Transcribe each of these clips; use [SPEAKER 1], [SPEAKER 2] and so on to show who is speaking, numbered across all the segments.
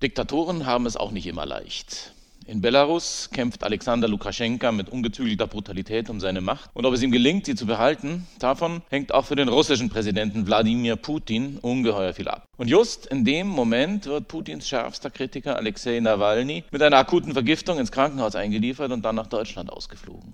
[SPEAKER 1] Diktatoren haben es auch nicht immer leicht. In Belarus kämpft Alexander Lukaschenka mit ungezügelter Brutalität um seine Macht. Und ob es ihm gelingt, sie zu behalten, davon hängt auch für den russischen Präsidenten Wladimir Putin ungeheuer viel ab. Und just in dem Moment wird Putins schärfster Kritiker Alexei Nawalny mit einer akuten Vergiftung ins Krankenhaus eingeliefert und dann nach Deutschland ausgeflogen.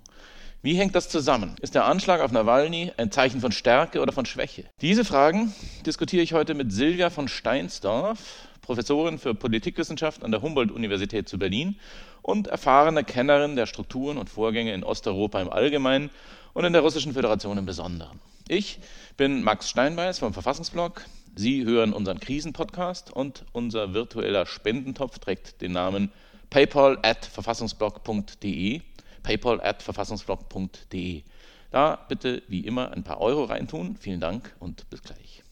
[SPEAKER 1] Wie hängt das zusammen? Ist der Anschlag auf Nawalny ein Zeichen von Stärke oder von Schwäche? Diese Fragen diskutiere ich heute mit Silvia von Steinsdorf, Professorin für Politikwissenschaft an der Humboldt-Universität zu Berlin und erfahrene Kennerin der Strukturen und Vorgänge in Osteuropa im Allgemeinen und in der Russischen Föderation im Besonderen. Ich bin Max Steinbeiß vom Verfassungsblog. Sie hören unseren Krisenpodcast und unser virtueller Spendentopf trägt den Namen paypal at verfassungsblog.de. paypal at verfassungsblog.de. Da bitte wie immer ein paar Euro reintun. Vielen Dank und bis gleich.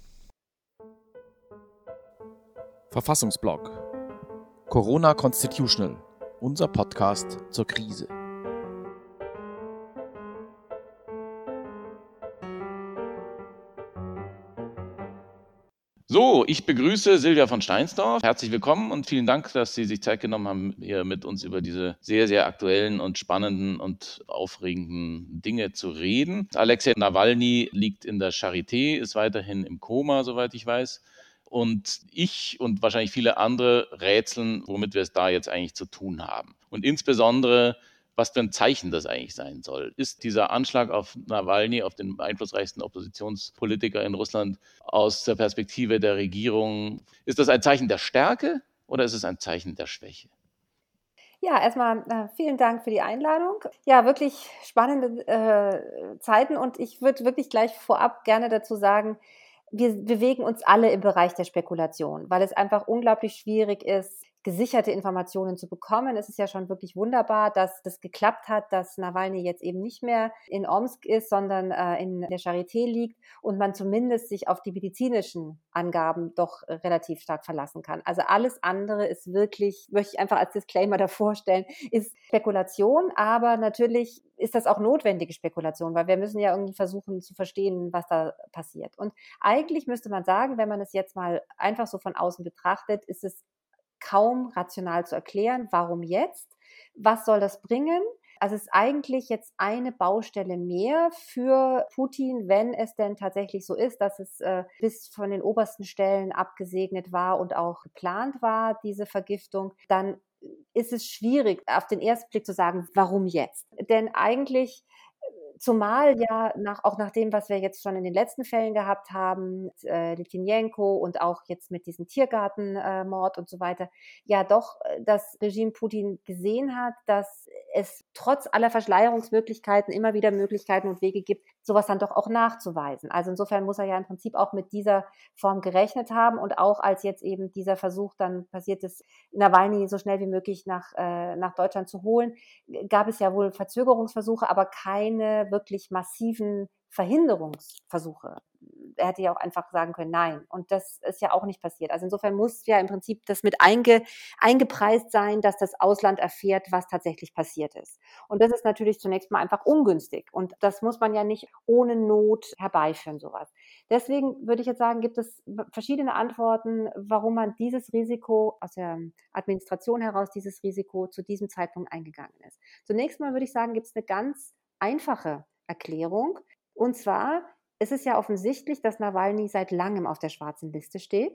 [SPEAKER 2] Verfassungsblog Corona Constitutional, unser Podcast zur Krise.
[SPEAKER 1] So, ich begrüße Silvia von Steinsdorf. Herzlich willkommen und vielen Dank, dass Sie sich Zeit genommen haben, hier mit uns über diese sehr, sehr aktuellen und spannenden und aufregenden Dinge zu reden. Alexei Nawalny liegt in der Charité, ist weiterhin im Koma, soweit ich weiß. Und ich und wahrscheinlich viele andere rätseln, womit wir es da jetzt eigentlich zu tun haben. Und insbesondere, was für ein Zeichen das eigentlich sein soll. Ist dieser Anschlag auf Nawalny, auf den einflussreichsten Oppositionspolitiker in Russland, aus der Perspektive der Regierung, ist das ein Zeichen der Stärke oder ist es ein Zeichen der Schwäche?
[SPEAKER 3] Ja, erstmal äh, vielen Dank für die Einladung. Ja, wirklich spannende äh, Zeiten und ich würde wirklich gleich vorab gerne dazu sagen, wir bewegen uns alle im Bereich der Spekulation, weil es einfach unglaublich schwierig ist, gesicherte Informationen zu bekommen. Es ist ja schon wirklich wunderbar, dass das geklappt hat, dass Nawalny jetzt eben nicht mehr in Omsk ist, sondern äh, in der Charité liegt und man zumindest sich auf die medizinischen Angaben doch relativ stark verlassen kann. Also alles andere ist wirklich, möchte ich einfach als Disclaimer davor stellen, ist Spekulation, aber natürlich ist das auch notwendige Spekulation, weil wir müssen ja irgendwie versuchen zu verstehen, was da passiert. Und eigentlich müsste man sagen, wenn man es jetzt mal einfach so von außen betrachtet, ist es kaum rational zu erklären. Warum jetzt? Was soll das bringen? Also es ist eigentlich jetzt eine Baustelle mehr für Putin, wenn es denn tatsächlich so ist, dass es äh, bis von den obersten Stellen abgesegnet war und auch geplant war, diese Vergiftung, dann ist es schwierig, auf den ersten Blick zu sagen, warum jetzt? Denn eigentlich Zumal ja nach, auch nach dem, was wir jetzt schon in den letzten Fällen gehabt haben, äh, Litvinenko und auch jetzt mit diesem Tiergartenmord äh, und so weiter, ja doch äh, das Regime Putin gesehen hat, dass es trotz aller Verschleierungsmöglichkeiten immer wieder Möglichkeiten und Wege gibt, sowas dann doch auch nachzuweisen. Also insofern muss er ja im Prinzip auch mit dieser Form gerechnet haben und auch als jetzt eben dieser Versuch dann passiert ist, Nawalny so schnell wie möglich nach, äh, nach Deutschland zu holen, gab es ja wohl Verzögerungsversuche, aber keine wirklich massiven Verhinderungsversuche. Er hätte ja auch einfach sagen können, nein. Und das ist ja auch nicht passiert. Also insofern muss ja im Prinzip das mit einge, eingepreist sein, dass das Ausland erfährt, was tatsächlich passiert ist. Und das ist natürlich zunächst mal einfach ungünstig. Und das muss man ja nicht ohne Not herbeiführen, sowas. Deswegen würde ich jetzt sagen, gibt es verschiedene Antworten, warum man dieses Risiko aus der Administration heraus, dieses Risiko zu diesem Zeitpunkt eingegangen ist. Zunächst mal würde ich sagen, gibt es eine ganz einfache Erklärung. Und zwar ist es ja offensichtlich, dass Nawalny seit langem auf der schwarzen Liste steht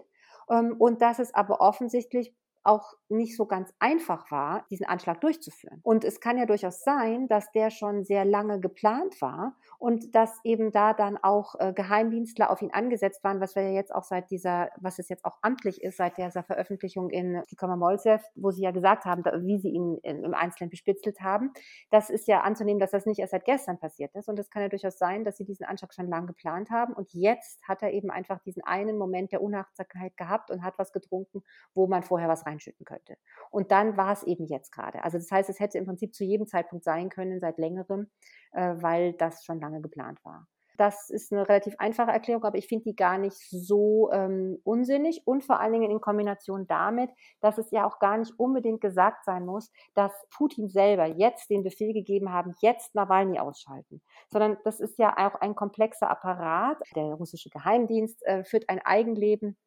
[SPEAKER 3] ähm, und dass es aber offensichtlich auch nicht so ganz einfach war, diesen Anschlag durchzuführen. Und es kann ja durchaus sein, dass der schon sehr lange geplant war und dass eben da dann auch äh, Geheimdienstler auf ihn angesetzt waren, was wir ja jetzt auch seit dieser, was es jetzt auch amtlich ist, seit dieser Veröffentlichung in Kikommer-Molzew, wo sie ja gesagt haben, wie sie ihn im Einzelnen bespitzelt haben. Das ist ja anzunehmen, dass das nicht erst seit gestern passiert ist. Und es kann ja durchaus sein, dass sie diesen Anschlag schon lange geplant haben. Und jetzt hat er eben einfach diesen einen Moment der Unachtsamkeit gehabt und hat was getrunken, wo man vorher was reinschütten könnte. Und dann war es eben jetzt gerade. Also das heißt, es hätte im Prinzip zu jedem Zeitpunkt sein können, seit längerem, äh, weil das schon lange geplant war. Das ist eine relativ einfache Erklärung, aber ich finde die gar nicht so ähm, unsinnig und vor allen Dingen in Kombination damit, dass es ja auch gar nicht unbedingt gesagt sein muss, dass Putin selber jetzt den Befehl gegeben haben, jetzt Nawalny ausschalten, sondern das ist ja auch ein komplexer Apparat. Der russische Geheimdienst äh, führt ein Eigenleben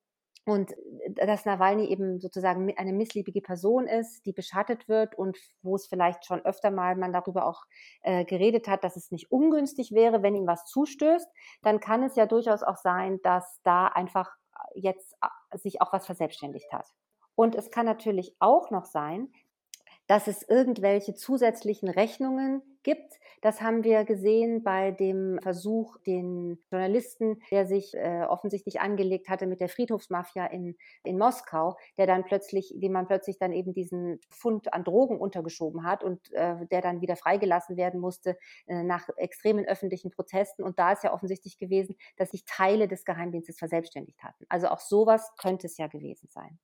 [SPEAKER 3] und äh, dass Nawalny eben sozusagen eine missliebige Person ist, die beschattet wird und wo es vielleicht schon öfter mal man darüber auch äh, geredet hat, dass es nicht ungünstig wäre, wenn ihm was zustößt, dann kann es ja durchaus auch sein, dass da einfach jetzt äh, sich auch was verselbstständigt hat. Und es kann natürlich auch noch sein, dass es irgendwelche zusätzlichen Rechnungen gibt. Das haben wir gesehen bei dem Versuch, den Journalisten, der sich äh, offensichtlich angelegt hatte mit der Friedhofsmafia in, in Moskau, der dann plötzlich, dem man plötzlich dann eben diesen Fund an Drogen untergeschoben hat und äh, der dann wieder freigelassen werden musste äh, nach extremen öffentlichen Protesten. Und da ist ja offensichtlich gewesen, dass sich Teile des Geheimdienstes verselbstständigt hatten. Also auch sowas könnte es ja gewesen sein.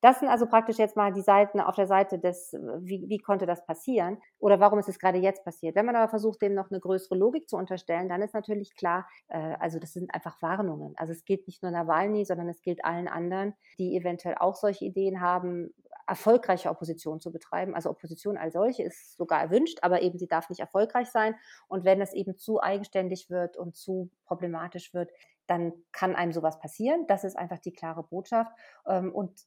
[SPEAKER 3] Das sind also praktisch jetzt mal die Seiten auf der Seite des, wie, wie konnte das passieren oder warum ist es gerade jetzt passiert. Wenn man aber versucht, dem noch eine größere Logik zu unterstellen, dann ist natürlich klar, äh, also das sind einfach Warnungen. Also es gilt nicht nur Nawalny, sondern es gilt allen anderen, die eventuell auch solche Ideen haben, erfolgreiche Opposition zu betreiben. Also Opposition als solche ist sogar erwünscht, aber eben sie darf nicht erfolgreich sein. Und wenn es eben zu eigenständig wird und zu problematisch wird, dann kann einem sowas passieren. Das ist einfach die klare Botschaft. Ähm, und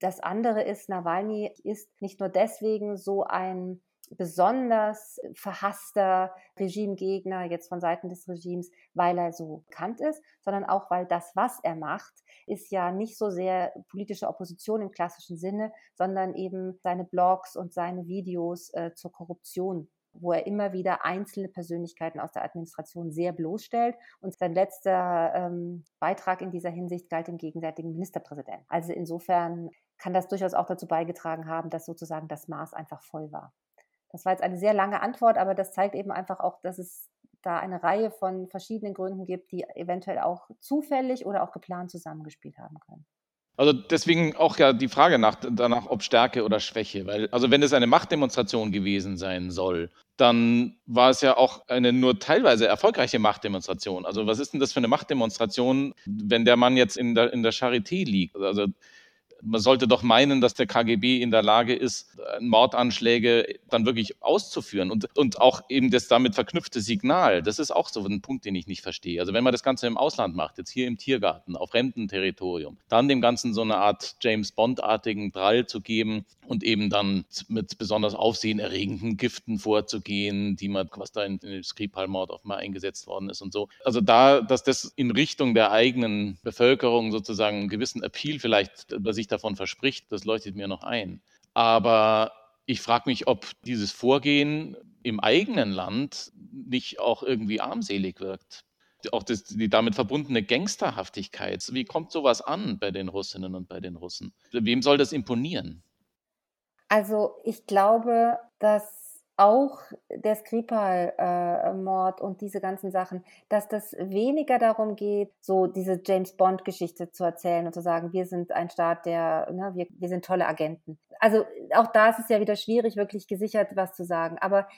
[SPEAKER 3] das andere ist, Nawalny ist nicht nur deswegen so ein besonders verhasster Regimegegner jetzt von Seiten des Regimes, weil er so bekannt ist, sondern auch, weil das, was er macht, ist ja nicht so sehr politische Opposition im klassischen Sinne, sondern eben seine Blogs und seine Videos äh, zur Korruption wo er immer wieder einzelne Persönlichkeiten aus der Administration sehr bloßstellt. Und sein letzter ähm, Beitrag in dieser Hinsicht galt dem gegenwärtigen Ministerpräsidenten. Also insofern kann das durchaus auch dazu beigetragen haben, dass sozusagen das Maß einfach voll war. Das war jetzt eine sehr lange Antwort, aber das zeigt eben einfach auch, dass es da eine Reihe von verschiedenen Gründen gibt, die eventuell auch zufällig oder auch geplant zusammengespielt haben können.
[SPEAKER 1] Also deswegen auch ja die Frage nach, danach, ob Stärke oder Schwäche. Weil, also wenn es eine Machtdemonstration gewesen sein soll, dann war es ja auch eine nur teilweise erfolgreiche Machtdemonstration. Also was ist denn das für eine Machtdemonstration, wenn der Mann jetzt in der, in der Charité liegt? Also man sollte doch meinen, dass der KGB in der Lage ist, Mordanschläge dann wirklich auszuführen und, und auch eben das damit verknüpfte Signal. Das ist auch so ein Punkt, den ich nicht verstehe. Also wenn man das Ganze im Ausland macht, jetzt hier im Tiergarten, auf fremdem Territorium, dann dem Ganzen so eine Art James Bond-artigen Drall zu geben und eben dann mit besonders aufsehenerregenden Giften vorzugehen, die man, was da in, in Skripal-Mord offenbar eingesetzt worden ist und so. Also da, dass das in Richtung der eigenen Bevölkerung sozusagen einen gewissen Appeal vielleicht sich sich davon verspricht, das leuchtet mir noch ein. Aber ich frage mich, ob dieses Vorgehen im eigenen Land nicht auch irgendwie armselig wirkt. Auch das, die damit verbundene Gangsterhaftigkeit. Wie kommt sowas an bei den Russinnen und bei den Russen? Wem soll das imponieren?
[SPEAKER 3] Also ich glaube, dass auch der Skripal-Mord äh, und diese ganzen Sachen, dass das weniger darum geht, so diese James Bond-Geschichte zu erzählen und zu sagen, wir sind ein Staat, der, ne, wir, wir sind tolle Agenten. Also auch da ist es ja wieder schwierig, wirklich gesichert was zu sagen. Aber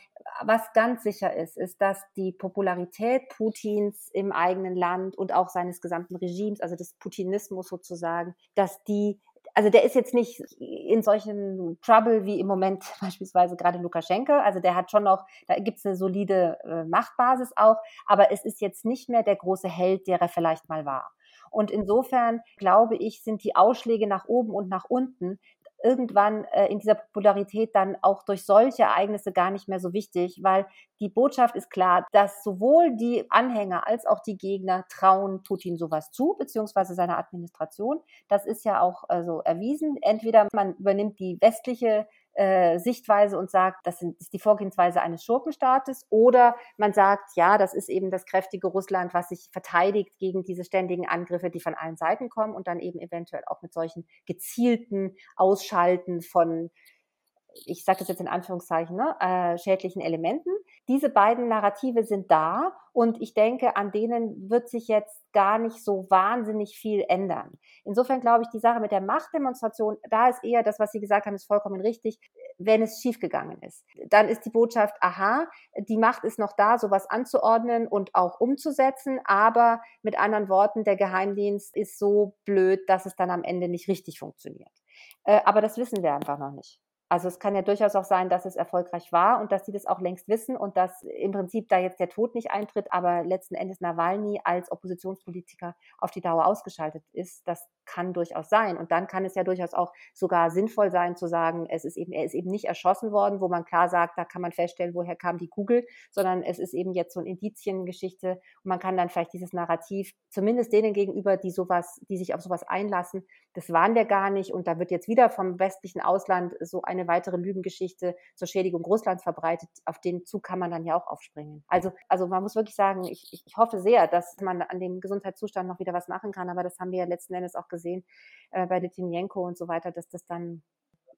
[SPEAKER 3] was ganz sicher ist, ist, dass die Popularität Putins im eigenen Land und auch seines gesamten Regimes, also des Putinismus sozusagen, dass die also der ist jetzt nicht in solchen Trouble wie im Moment beispielsweise gerade Lukaschenko. Also der hat schon noch, da gibt es eine solide äh, Machtbasis auch, aber es ist jetzt nicht mehr der große Held, der er vielleicht mal war. Und insofern glaube ich, sind die Ausschläge nach oben und nach unten irgendwann äh, in dieser Popularität dann auch durch solche Ereignisse gar nicht mehr so wichtig, weil die Botschaft ist klar, dass sowohl die Anhänger als auch die Gegner trauen Putin sowas zu, beziehungsweise seiner Administration. Das ist ja auch äh, so erwiesen. Entweder man übernimmt die westliche äh, Sichtweise und sagt, das ist die Vorgehensweise eines Schurkenstaates, oder man sagt, ja, das ist eben das kräftige Russland, was sich verteidigt gegen diese ständigen Angriffe, die von allen Seiten kommen und dann eben eventuell auch mit solchen gezielten Ausschalten von ich sage das jetzt in Anführungszeichen, ne, äh, schädlichen Elementen. Diese beiden Narrative sind da und ich denke, an denen wird sich jetzt gar nicht so wahnsinnig viel ändern. Insofern glaube ich, die Sache mit der Machtdemonstration, da ist eher das, was Sie gesagt haben, ist vollkommen richtig, wenn es schiefgegangen ist. Dann ist die Botschaft, aha, die Macht ist noch da, sowas anzuordnen und auch umzusetzen, aber mit anderen Worten, der Geheimdienst ist so blöd, dass es dann am Ende nicht richtig funktioniert. Äh, aber das wissen wir einfach noch nicht. Also es kann ja durchaus auch sein, dass es erfolgreich war und dass sie das auch längst wissen und dass im Prinzip da jetzt der Tod nicht eintritt, aber letzten Endes Nawalny als Oppositionspolitiker auf die Dauer ausgeschaltet ist. Das kann durchaus sein. Und dann kann es ja durchaus auch sogar sinnvoll sein zu sagen, es ist eben, er ist eben nicht erschossen worden, wo man klar sagt, da kann man feststellen, woher kam die Kugel, sondern es ist eben jetzt so eine Indiziengeschichte und man kann dann vielleicht dieses Narrativ, zumindest denen gegenüber, die sowas, die sich auf sowas einlassen, das waren wir gar nicht und da wird jetzt wieder vom westlichen Ausland so eine weitere Lügengeschichte zur Schädigung Russlands verbreitet. Auf den Zug kann man dann ja auch aufspringen. Also, also man muss wirklich sagen, ich, ich hoffe sehr, dass man an dem Gesundheitszustand noch wieder was machen kann, aber das haben wir ja letzten Endes auch gesehen äh, bei Litvinenko und so weiter, dass das dann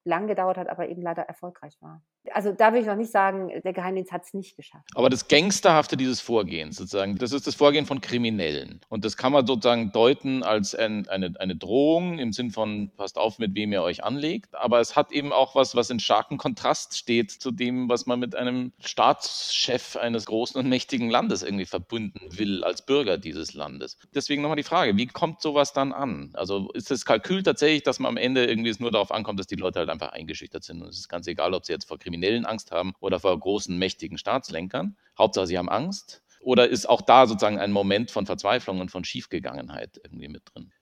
[SPEAKER 3] lang gedauert hat, aber eben leider erfolgreich war. Also da will ich noch nicht sagen, der Geheimdienst hat es nicht geschafft.
[SPEAKER 1] Aber das Gangsterhafte dieses Vorgehens sozusagen, das ist das Vorgehen von Kriminellen. Und das kann man sozusagen deuten als ein, eine, eine Drohung im Sinn von, passt auf, mit wem ihr euch anlegt. Aber es hat eben auch was, was in starkem Kontrast steht zu dem, was man mit einem Staatschef eines großen und mächtigen Landes irgendwie verbunden will als Bürger dieses Landes. Deswegen nochmal die Frage, wie kommt sowas dann an? Also ist das Kalkül tatsächlich, dass man am Ende irgendwie es nur darauf ankommt, dass die Leute halt einfach eingeschüchtert sind und es ist ganz egal, ob sie jetzt vor Kriminellen Angst haben oder vor großen, mächtigen Staatslenkern. Hauptsache, sie haben Angst. Oder ist auch da sozusagen ein Moment von Verzweiflung und von Schiefgegangenheit irgendwie mit drin?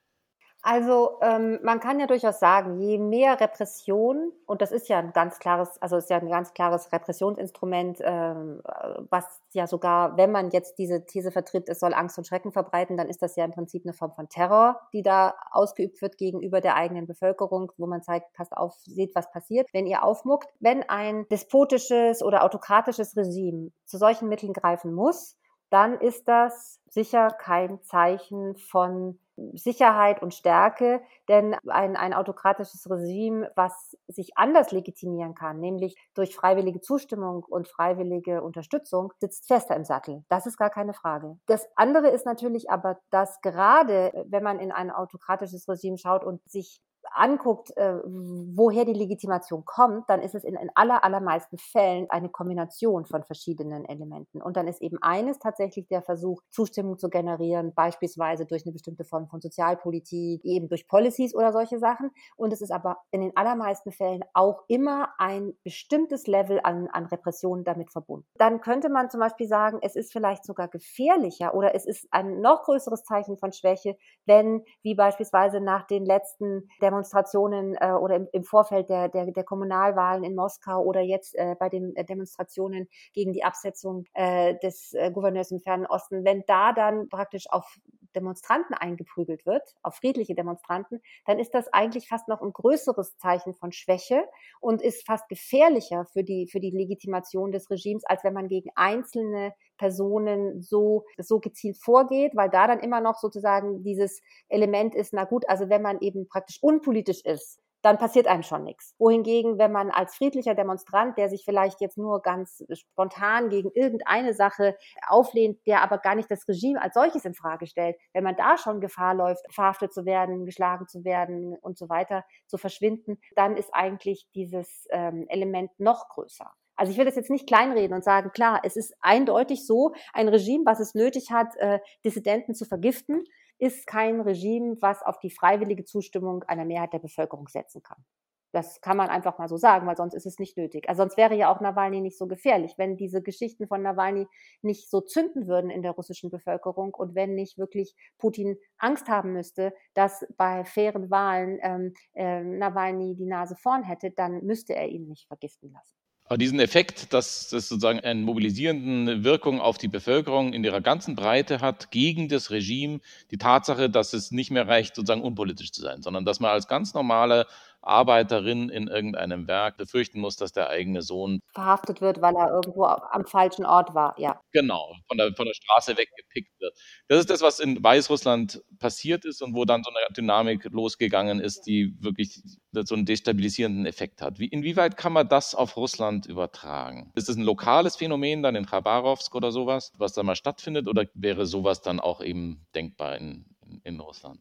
[SPEAKER 3] Also ähm, man kann ja durchaus sagen, je mehr Repression, und das ist ja ein ganz klares, also ist ja ein ganz klares Repressionsinstrument, ähm, was ja sogar, wenn man jetzt diese These vertritt, es soll Angst und Schrecken verbreiten, dann ist das ja im Prinzip eine Form von Terror, die da ausgeübt wird gegenüber der eigenen Bevölkerung, wo man zeigt, passt auf, seht, was passiert, wenn ihr aufmuckt. Wenn ein despotisches oder autokratisches Regime zu solchen Mitteln greifen muss, dann ist das sicher kein Zeichen von Sicherheit und Stärke, denn ein, ein autokratisches Regime, was sich anders legitimieren kann, nämlich durch freiwillige Zustimmung und freiwillige Unterstützung, sitzt fester im Sattel. Das ist gar keine Frage. Das andere ist natürlich aber, dass gerade wenn man in ein autokratisches Regime schaut und sich anguckt, äh, woher die Legitimation kommt, dann ist es in, in aller, allermeisten Fällen eine Kombination von verschiedenen Elementen. Und dann ist eben eines tatsächlich der Versuch, Zustimmung zu generieren, beispielsweise durch eine bestimmte Form von Sozialpolitik, eben durch Policies oder solche Sachen. Und es ist aber in den allermeisten Fällen auch immer ein bestimmtes Level an, an Repression damit verbunden. Dann könnte man zum Beispiel sagen, es ist vielleicht sogar gefährlicher oder es ist ein noch größeres Zeichen von Schwäche, wenn, wie beispielsweise nach den letzten Demonstrationen, Demonstrationen äh, oder im, im Vorfeld der, der, der, Kommunalwahlen in Moskau oder jetzt äh, bei den äh, Demonstrationen gegen die Absetzung äh, des äh, Gouverneurs im Fernen Osten, wenn da dann praktisch auf Demonstranten eingeprügelt wird, auf friedliche Demonstranten, dann ist das eigentlich fast noch ein größeres Zeichen von Schwäche und ist fast gefährlicher für die, für die Legitimation des Regimes, als wenn man gegen einzelne Personen so, so gezielt vorgeht, weil da dann immer noch sozusagen dieses Element ist, na gut, also wenn man eben praktisch unpolitisch ist, dann passiert einem schon nichts. Wohingegen, wenn man als friedlicher Demonstrant, der sich vielleicht jetzt nur ganz spontan gegen irgendeine Sache auflehnt, der aber gar nicht das Regime als solches in Frage stellt, wenn man da schon Gefahr läuft, verhaftet zu werden, geschlagen zu werden und so weiter, zu verschwinden, dann ist eigentlich dieses ähm, Element noch größer. Also ich will das jetzt nicht kleinreden und sagen, klar, es ist eindeutig so, ein Regime, was es nötig hat, äh, Dissidenten zu vergiften, ist kein Regime, was auf die freiwillige Zustimmung einer Mehrheit der Bevölkerung setzen kann. Das kann man einfach mal so sagen, weil sonst ist es nicht nötig. Also sonst wäre ja auch Nawalny nicht so gefährlich, wenn diese Geschichten von Nawalny nicht so zünden würden in der russischen Bevölkerung und wenn nicht wirklich Putin Angst haben müsste, dass bei fairen Wahlen ähm, äh, Nawalny die Nase vorn hätte, dann müsste er ihn nicht vergiften lassen.
[SPEAKER 1] Aber diesen Effekt, dass das sozusagen eine mobilisierende Wirkung auf die Bevölkerung in ihrer ganzen Breite hat, gegen das Regime, die Tatsache, dass es nicht mehr reicht, sozusagen unpolitisch zu sein, sondern dass man als ganz normale Arbeiterin in irgendeinem Werk befürchten muss, dass der eigene Sohn
[SPEAKER 3] verhaftet wird, weil er irgendwo am falschen Ort war, ja.
[SPEAKER 1] Genau, von der, von der Straße weggepickt wird. Das ist das, was in Weißrussland passiert ist und wo dann so eine Dynamik losgegangen ist, die wirklich so einen destabilisierenden Effekt hat. Wie, inwieweit kann man das auf Russland übertragen? Ist das ein lokales Phänomen dann in Khabarovsk oder sowas, was da mal stattfindet, oder wäre sowas dann auch eben denkbar in, in, in Russland?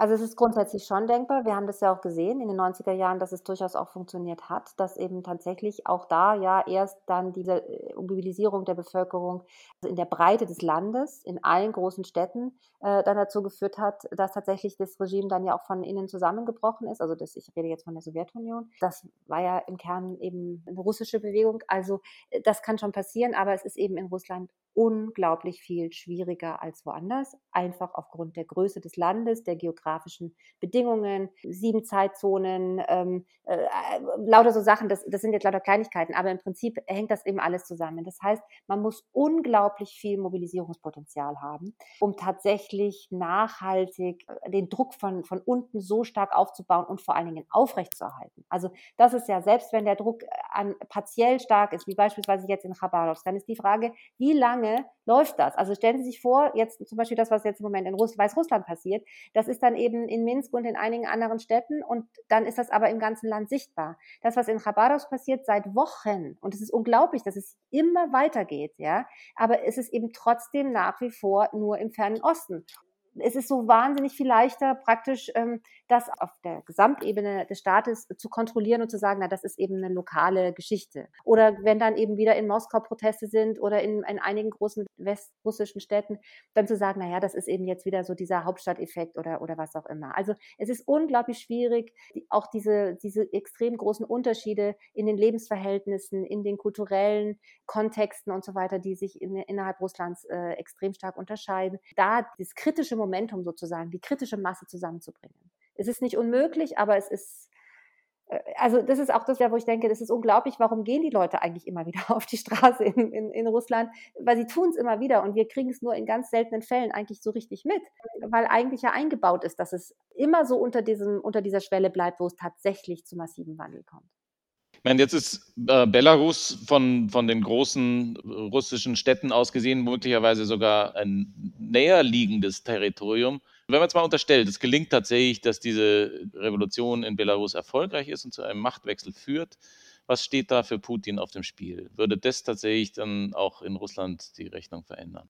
[SPEAKER 3] Also es ist grundsätzlich schon denkbar. Wir haben das ja auch gesehen in den 90er Jahren, dass es durchaus auch funktioniert hat, dass eben tatsächlich auch da ja erst dann diese äh, Mobilisierung der Bevölkerung also in der Breite des Landes, in allen großen Städten, äh, dann dazu geführt hat, dass tatsächlich das Regime dann ja auch von innen zusammengebrochen ist. Also das, ich rede jetzt von der Sowjetunion. Das war ja im Kern eben eine russische Bewegung. Also äh, das kann schon passieren, aber es ist eben in Russland unglaublich viel schwieriger als woanders, einfach aufgrund der Größe des Landes, der geografischen Bedingungen, sieben Zeitzonen, ähm, äh, lauter so Sachen, das, das sind jetzt lauter Kleinigkeiten, aber im Prinzip hängt das eben alles zusammen. Das heißt, man muss unglaublich viel Mobilisierungspotenzial haben, um tatsächlich nachhaltig äh, den Druck von, von unten so stark aufzubauen und vor allen Dingen aufrechtzuerhalten. Also das ist ja, selbst wenn der Druck äh, an, partiell stark ist, wie beispielsweise jetzt in Khabarovsk, dann ist die Frage, wie lange lange läuft das? Also stellen Sie sich vor, jetzt zum Beispiel das, was jetzt im Moment in Russ Weißrussland passiert, das ist dann eben in Minsk und in einigen anderen Städten und dann ist das aber im ganzen Land sichtbar. Das, was in Khabarovsk passiert seit Wochen und es ist unglaublich, dass es immer weitergeht, ja, aber es ist eben trotzdem nach wie vor nur im fernen Osten es ist so wahnsinnig viel leichter, praktisch ähm, das auf der Gesamtebene des Staates zu kontrollieren und zu sagen, na, das ist eben eine lokale Geschichte. Oder wenn dann eben wieder in Moskau Proteste sind oder in, in einigen großen westrussischen Städten, dann zu sagen, na ja, das ist eben jetzt wieder so dieser Hauptstadteffekt oder, oder was auch immer. Also es ist unglaublich schwierig, auch diese, diese extrem großen Unterschiede in den Lebensverhältnissen, in den kulturellen Kontexten und so weiter, die sich in, innerhalb Russlands äh, extrem stark unterscheiden, da das kritische Momentum sozusagen, die kritische Masse zusammenzubringen. Es ist nicht unmöglich, aber es ist, äh, also das ist auch das, wo ich denke, das ist unglaublich, warum gehen die Leute eigentlich immer wieder auf die Straße in, in, in Russland? Weil sie tun es immer wieder und wir kriegen es nur in ganz seltenen Fällen eigentlich so richtig mit, weil eigentlich ja eingebaut ist, dass es immer so unter, diesem, unter dieser Schwelle bleibt, wo es tatsächlich zu massiven Wandel kommt.
[SPEAKER 1] Ich meine, jetzt ist äh, Belarus von, von den großen russischen Städten aus gesehen möglicherweise sogar ein näher liegendes Territorium. Wenn man jetzt mal unterstellt, es gelingt tatsächlich, dass diese Revolution in Belarus erfolgreich ist und zu einem Machtwechsel führt, was steht da für Putin auf dem Spiel? Würde das tatsächlich dann auch in Russland die Rechnung verändern?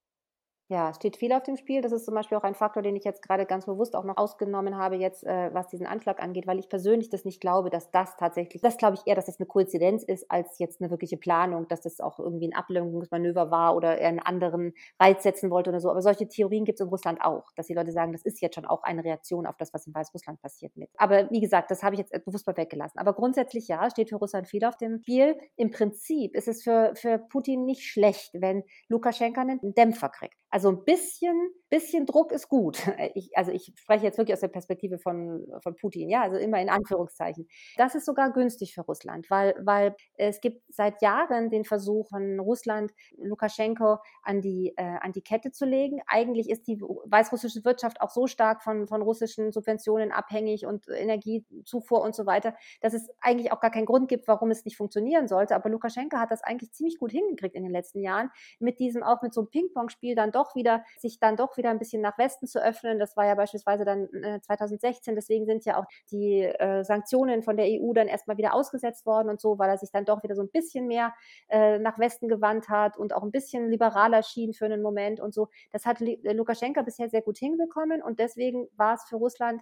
[SPEAKER 3] Ja, steht viel auf dem Spiel. Das ist zum Beispiel auch ein Faktor, den ich jetzt gerade ganz bewusst auch noch ausgenommen habe, jetzt äh, was diesen Anschlag angeht, weil ich persönlich das nicht glaube, dass das tatsächlich, das glaube ich eher, dass das eine Koinzidenz ist, als jetzt eine wirkliche Planung, dass das auch irgendwie ein Ablenkungsmanöver war oder er einen anderen Reiz setzen wollte oder so. Aber solche Theorien gibt es in Russland auch, dass die Leute sagen, das ist jetzt schon auch eine Reaktion auf das, was in Weißrussland passiert mit. Aber wie gesagt, das habe ich jetzt bewusst mal weggelassen. Aber grundsätzlich ja, steht für Russland viel auf dem Spiel. Im Prinzip ist es für, für Putin nicht schlecht, wenn Lukaschenka einen Dämpfer kriegt. Also ein bisschen, bisschen Druck ist gut. Ich, also ich spreche jetzt wirklich aus der Perspektive von, von Putin, ja, also immer in Anführungszeichen. Das ist sogar günstig für Russland, weil, weil es gibt seit Jahren den Versuch von Russland, Lukaschenko an die, äh, an die Kette zu legen. Eigentlich ist die weißrussische Wirtschaft auch so stark von, von russischen Subventionen abhängig und Energiezufuhr und so weiter, dass es eigentlich auch gar keinen Grund gibt, warum es nicht funktionieren sollte. Aber Lukaschenko hat das eigentlich ziemlich gut hingekriegt in den letzten Jahren, mit diesem, auch mit so einem Ping-Pong-Spiel dann doch wieder, sich dann doch wieder ein bisschen nach Westen zu öffnen. Das war ja beispielsweise dann äh, 2016. Deswegen sind ja auch die äh, Sanktionen von der EU dann erstmal wieder ausgesetzt worden und so, weil er sich dann doch wieder so ein bisschen mehr äh, nach Westen gewandt hat und auch ein bisschen liberaler schien für einen Moment und so. Das hat äh, Lukaschenka bisher sehr gut hinbekommen und deswegen war es für Russland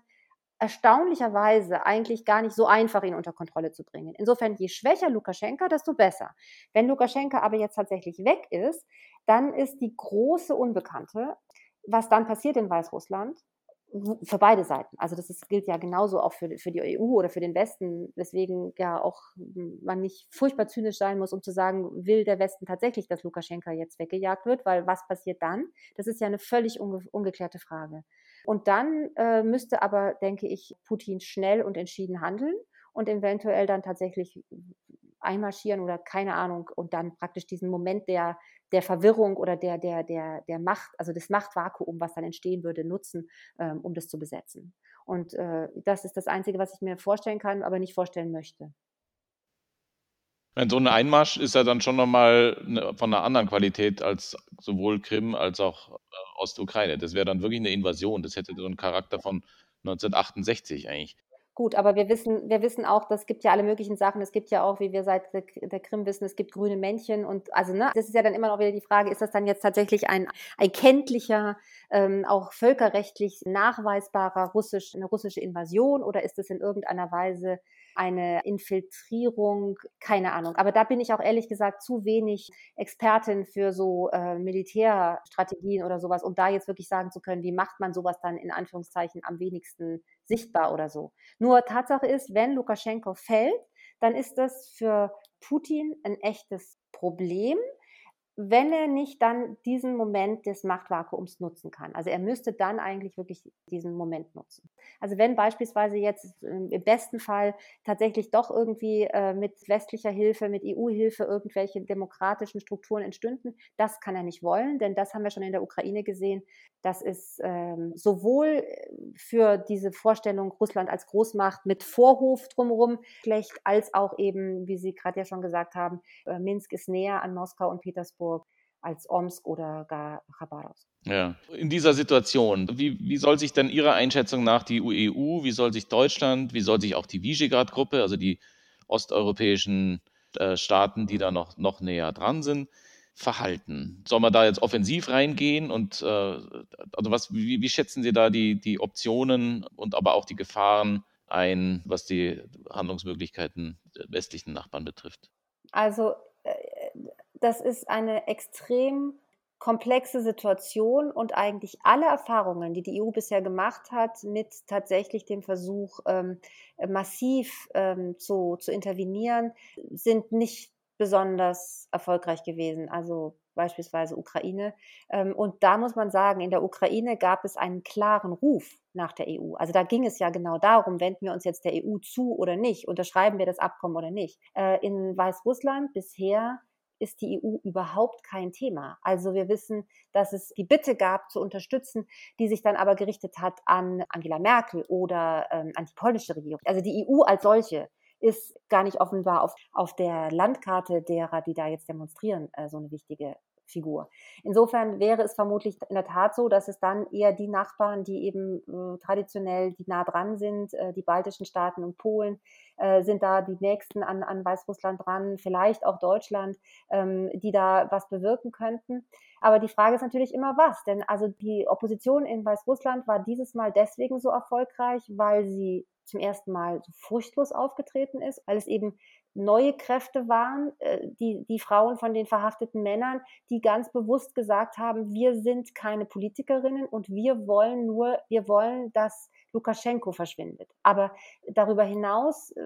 [SPEAKER 3] erstaunlicherweise eigentlich gar nicht so einfach, ihn unter Kontrolle zu bringen. Insofern, je schwächer Lukaschenka, desto besser. Wenn Lukaschenka aber jetzt tatsächlich weg ist, dann ist die große Unbekannte, was dann passiert in Weißrussland, für beide Seiten. Also das ist, gilt ja genauso auch für, für die EU oder für den Westen, weswegen ja auch man nicht furchtbar zynisch sein muss, um zu sagen, will der Westen tatsächlich, dass Lukaschenka jetzt weggejagt wird, weil was passiert dann? Das ist ja eine völlig unge ungeklärte Frage. Und dann äh, müsste aber, denke ich, Putin schnell und entschieden handeln und eventuell dann tatsächlich einmarschieren oder keine Ahnung und dann praktisch diesen Moment der, der Verwirrung oder der, der, der, der Macht, also das Machtvakuum, was dann entstehen würde, nutzen, ähm, um das zu besetzen. Und äh, das ist das Einzige, was ich mir vorstellen kann, aber nicht vorstellen möchte.
[SPEAKER 1] So ein Einmarsch ist ja dann schon nochmal ne, von einer anderen Qualität als sowohl Krim als auch äh, Ostukraine. Das wäre dann wirklich eine Invasion. Das hätte so einen Charakter von 1968 eigentlich.
[SPEAKER 3] Gut, aber wir wissen, wir wissen auch, das gibt ja alle möglichen Sachen. Es gibt ja auch, wie wir seit der, Krim wissen, es gibt grüne Männchen und also ne, das ist ja dann immer noch wieder die Frage, ist das dann jetzt tatsächlich ein, ein kenntlicher, ähm, auch völkerrechtlich nachweisbarer russisch, eine russische Invasion oder ist es in irgendeiner Weise eine Infiltrierung, keine Ahnung. Aber da bin ich auch ehrlich gesagt zu wenig Expertin für so äh, Militärstrategien oder sowas, um da jetzt wirklich sagen zu können, wie macht man sowas dann in Anführungszeichen am wenigsten sichtbar oder so. Nur Tatsache ist, wenn Lukaschenko fällt, dann ist das für Putin ein echtes Problem wenn er nicht dann diesen Moment des Machtvakuums nutzen kann. Also er müsste dann eigentlich wirklich diesen Moment nutzen. Also wenn beispielsweise jetzt ähm, im besten Fall tatsächlich doch irgendwie äh, mit westlicher Hilfe, mit EU-Hilfe irgendwelche demokratischen Strukturen entstünden, das kann er nicht wollen, denn das haben wir schon in der Ukraine gesehen. Das ist ähm, sowohl für diese Vorstellung Russland als Großmacht mit Vorhof drumherum schlecht, als auch eben, wie Sie gerade ja schon gesagt haben, äh, Minsk ist näher an Moskau und Petersburg Petersburg als Omsk oder gar Chabarovsk.
[SPEAKER 1] Ja, in dieser Situation, wie, wie soll sich denn Ihrer Einschätzung nach die EU, wie soll sich Deutschland, wie soll sich auch die Visegrad-Gruppe, also die osteuropäischen äh, Staaten, die da noch, noch näher dran sind, verhalten? Soll man da jetzt offensiv reingehen und äh, also was, wie, wie, schätzen Sie da die, die Optionen und aber auch die Gefahren ein, was die Handlungsmöglichkeiten der westlichen Nachbarn betrifft?
[SPEAKER 3] Also äh, das ist eine extrem komplexe Situation und eigentlich alle Erfahrungen, die die EU bisher gemacht hat, mit tatsächlich dem Versuch, ähm, massiv ähm, zu, zu intervenieren, sind nicht besonders erfolgreich gewesen. Also beispielsweise Ukraine. Ähm, und da muss man sagen, in der Ukraine gab es einen klaren Ruf nach der EU. Also da ging es ja genau darum, wenden wir uns jetzt der EU zu oder nicht, unterschreiben wir das Abkommen oder nicht. Äh, in Weißrussland bisher ist die EU überhaupt kein Thema. Also wir wissen, dass es die Bitte gab zu unterstützen, die sich dann aber gerichtet hat an Angela Merkel oder ähm, an die polnische Regierung. Also die EU als solche ist gar nicht offenbar auf, auf der Landkarte derer, die da jetzt demonstrieren, äh, so eine wichtige Figur. Insofern wäre es vermutlich in der Tat so, dass es dann eher die Nachbarn, die eben äh, traditionell, die nah dran sind, äh, die baltischen Staaten und Polen, äh, sind da die nächsten an, an Weißrussland dran, vielleicht auch Deutschland, ähm, die da was bewirken könnten. Aber die Frage ist natürlich immer was, denn also die Opposition in Weißrussland war dieses Mal deswegen so erfolgreich, weil sie zum ersten Mal so furchtlos aufgetreten ist, weil es eben neue Kräfte waren, äh, die, die Frauen von den verhafteten Männern, die ganz bewusst gesagt haben, wir sind keine Politikerinnen und wir wollen nur, wir wollen, dass Lukaschenko verschwindet. Aber darüber hinaus äh,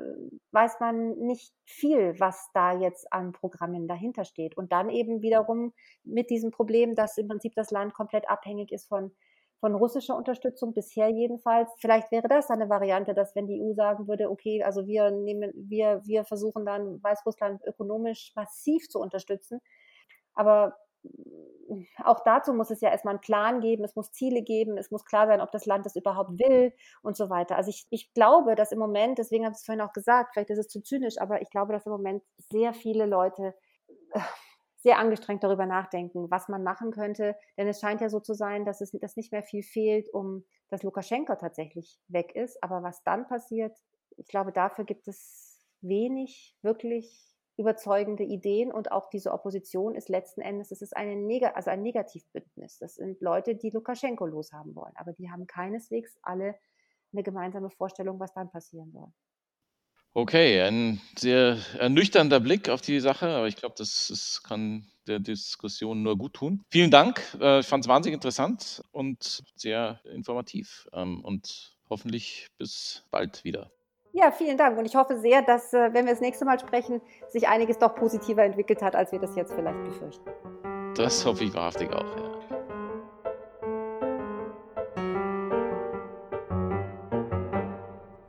[SPEAKER 3] weiß man nicht viel, was da jetzt an Programmen dahinter steht. Und dann eben wiederum mit diesem Problem, dass im Prinzip das Land komplett abhängig ist von von russischer Unterstützung bisher jedenfalls. Vielleicht wäre das eine Variante, dass wenn die EU sagen würde, okay, also wir nehmen, wir, wir versuchen dann Weißrussland ökonomisch massiv zu unterstützen. Aber mm, auch dazu muss es ja erstmal einen Plan geben, es muss Ziele geben, es muss klar sein, ob das Land das überhaupt will und so weiter. Also ich, ich glaube, dass im Moment, deswegen habe ich es vorhin auch gesagt, vielleicht ist es zu zynisch, aber ich glaube, dass im Moment sehr viele Leute äh, sehr angestrengt darüber nachdenken, was man machen könnte. Denn es scheint ja so zu sein, dass es dass nicht mehr viel fehlt, um dass Lukaschenko tatsächlich weg ist. Aber was dann passiert, ich glaube, dafür gibt es wenig wirklich überzeugende Ideen und auch diese Opposition ist letzten Endes, es ist eine Neg also ein Negativbündnis. Das sind Leute, die Lukaschenko loshaben wollen, aber die haben keineswegs alle eine gemeinsame Vorstellung, was dann passieren soll.
[SPEAKER 1] Okay, ein sehr ernüchternder Blick auf die Sache, aber ich glaube, das, das kann der Diskussion nur gut tun. Vielen Dank. Äh, ich fand es wahnsinnig interessant und sehr informativ. Ähm, und hoffentlich bis bald wieder.
[SPEAKER 3] Ja, vielen Dank. Und ich hoffe sehr, dass, äh, wenn wir das nächste Mal sprechen, sich einiges doch positiver entwickelt hat, als wir das jetzt vielleicht befürchten.
[SPEAKER 1] Das hoffe ich wahrhaftig auch, ja.